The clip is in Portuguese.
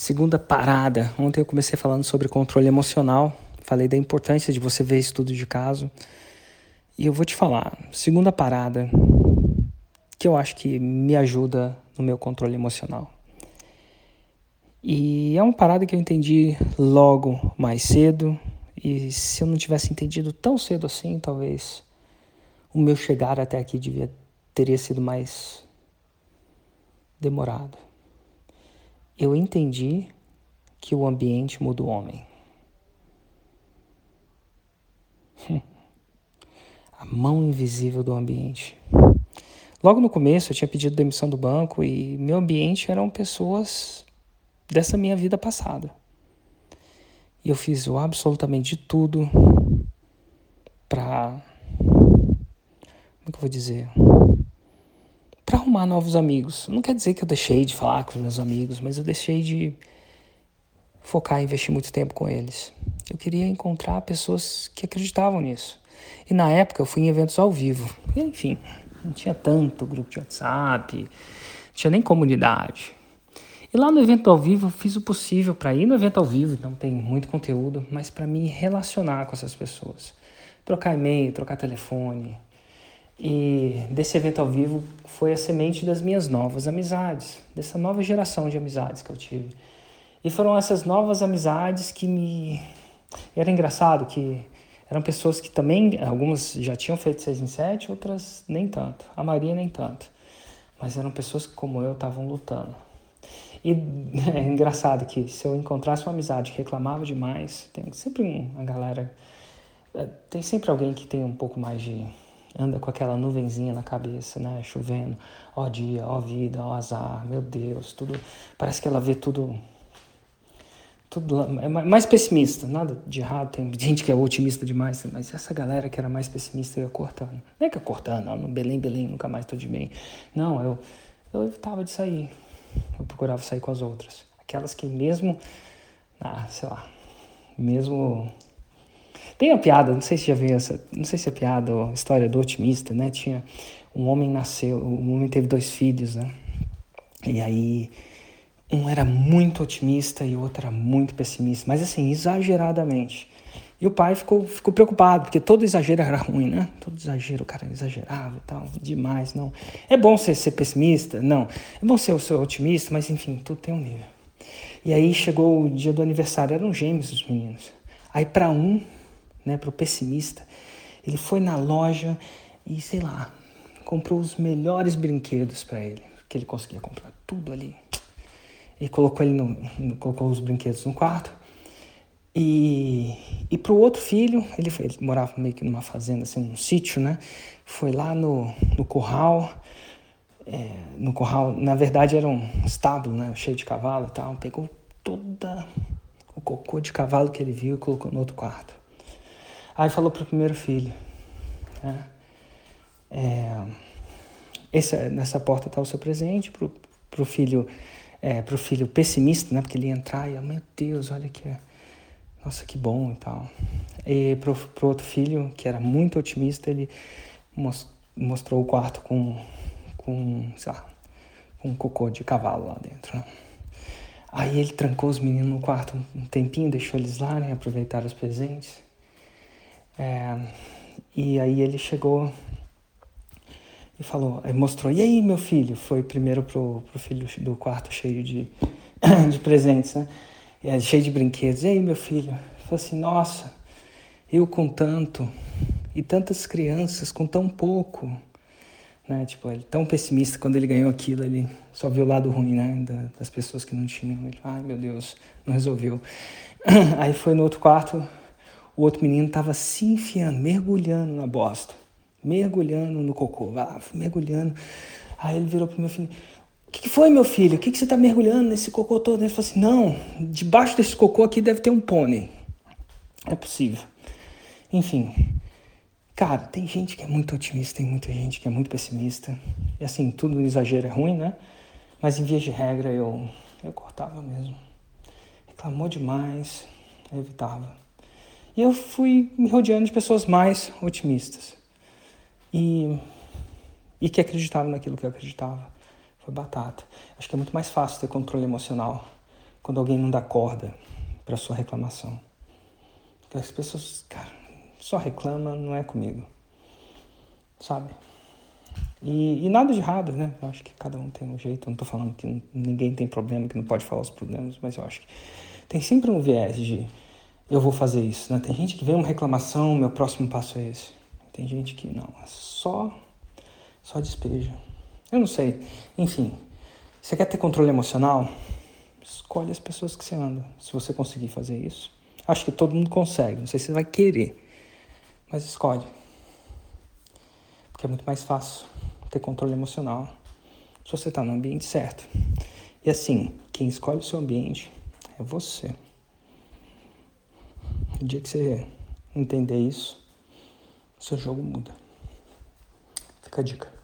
Segunda parada. Ontem eu comecei falando sobre controle emocional. Falei da importância de você ver estudo de caso. E eu vou te falar. Segunda parada que eu acho que me ajuda no meu controle emocional. E é uma parada que eu entendi logo mais cedo. E se eu não tivesse entendido tão cedo assim, talvez o meu chegar até aqui devia, teria sido mais demorado eu entendi que o ambiente muda o homem. A mão invisível do ambiente. Logo no começo eu tinha pedido demissão do banco e meu ambiente eram pessoas dessa minha vida passada. E eu fiz o absolutamente de tudo para como é que eu vou dizer? Arrumar novos amigos. Não quer dizer que eu deixei de falar com os meus amigos, mas eu deixei de focar e investir muito tempo com eles. Eu queria encontrar pessoas que acreditavam nisso. E na época eu fui em eventos ao vivo. Enfim, não tinha tanto grupo de WhatsApp, não tinha nem comunidade. E lá no evento ao vivo eu fiz o possível para ir no evento ao vivo, então tem muito conteúdo, mas para me relacionar com essas pessoas. Trocar e-mail, trocar telefone, e desse evento ao vivo foi a semente das minhas novas amizades, dessa nova geração de amizades que eu tive. E foram essas novas amizades que me. Era engraçado que eram pessoas que também, algumas já tinham feito seis em sete, outras nem tanto. A maioria nem tanto. Mas eram pessoas que, como eu, estavam lutando. E é engraçado que se eu encontrasse uma amizade que reclamava demais, tem sempre uma galera. É, tem sempre alguém que tem um pouco mais de anda com aquela nuvenzinha na cabeça, né? Chovendo, ó dia, ó vida, ó azar, meu Deus, tudo. Parece que ela vê tudo. Tudo é mais pessimista, nada de errado. Tem gente que é otimista demais, mas essa galera que era mais pessimista ia cortando. Não é que ia cortando, não, Belém, Belém, nunca mais tô de bem. Não, eu, eu evitava de sair. Eu procurava sair com as outras. Aquelas que mesmo, ah, sei lá, mesmo tem a piada, não sei se já viu essa, não sei se é piada ou história do otimista, né? Tinha um homem nasceu, um homem teve dois filhos, né? E aí um era muito otimista e o outro era muito pessimista, mas assim, exageradamente. E o pai ficou, ficou preocupado, porque todo exagero era ruim, né? Todo exagero, o cara exagerava e tal, demais, não. É bom ser, ser pessimista? Não. É bom ser, ser otimista, mas enfim, tudo tem um nível. E aí chegou o dia do aniversário, eram gêmeos os meninos. Aí para um né, para o pessimista, ele foi na loja e, sei lá, comprou os melhores brinquedos para ele, que ele conseguia comprar tudo ali. E colocou ele no, colocou os brinquedos no quarto. E, e para o outro filho, ele, ele morava meio que numa fazenda, assim, num sítio, né? Foi lá no, no curral, é, no curral, na verdade era um estábulo, né? Cheio de cavalo e tal. Pegou toda o cocô de cavalo que ele viu e colocou no outro quarto. Aí falou para o primeiro filho, né? é, nessa porta está o seu presente, para o filho, é, pro filho pessimista, né? Porque ele ia entrar e, meu Deus, olha que, nossa, que bom e tal. E para o outro filho, que era muito otimista, ele mostrou o quarto com, com, sei lá, um cocô de cavalo lá dentro. Né? Aí ele trancou os meninos no quarto um tempinho, deixou eles lá, né? Aproveitar os presentes. É, e aí ele chegou e falou, aí mostrou, e aí meu filho? Foi primeiro pro, pro filho do quarto cheio de, de presentes, né? É, cheio de brinquedos. E aí meu filho? Falou assim, nossa, eu com tanto, e tantas crianças com tão pouco. Né? Tipo, ele tão pessimista quando ele ganhou aquilo, ele só viu o lado ruim, né? das pessoas que não tinham. Ele, ai meu Deus, não resolveu. Aí foi no outro quarto, o outro menino estava se enfiando, mergulhando na bosta, mergulhando no cocô, mergulhando. Aí ele virou para o meu filho: O que, que, foi, meu filho? O que, que você está mergulhando nesse cocô todo? Ele falou assim: Não, debaixo desse cocô aqui deve ter um pônei. É possível. Enfim, cara, tem gente que é muito otimista, tem muita gente que é muito pessimista. E assim, tudo no exagero é ruim, né? Mas em via de regra eu, eu cortava mesmo. Reclamou demais, evitava. E eu fui me rodeando de pessoas mais otimistas. E, e que acreditavam naquilo que eu acreditava. Foi batata. Acho que é muito mais fácil ter controle emocional quando alguém não dá corda para sua reclamação. Porque as pessoas, cara, só reclama, não é comigo. Sabe? E, e, nada de errado, né? Eu acho que cada um tem um jeito. Eu não tô falando que ninguém tem problema, que não pode falar os problemas, mas eu acho que tem sempre um viés de eu vou fazer isso, né? Tem gente que vem uma reclamação, meu próximo passo é esse. Tem gente que não, é só, só despeja. Eu não sei. Enfim, você quer ter controle emocional? Escolhe as pessoas que você anda. Se você conseguir fazer isso. Acho que todo mundo consegue. Não sei se você vai querer. Mas escolhe. Porque é muito mais fácil ter controle emocional se você está no ambiente certo. E assim, quem escolhe o seu ambiente é você. O dia que você entender isso, seu jogo muda. Fica a dica.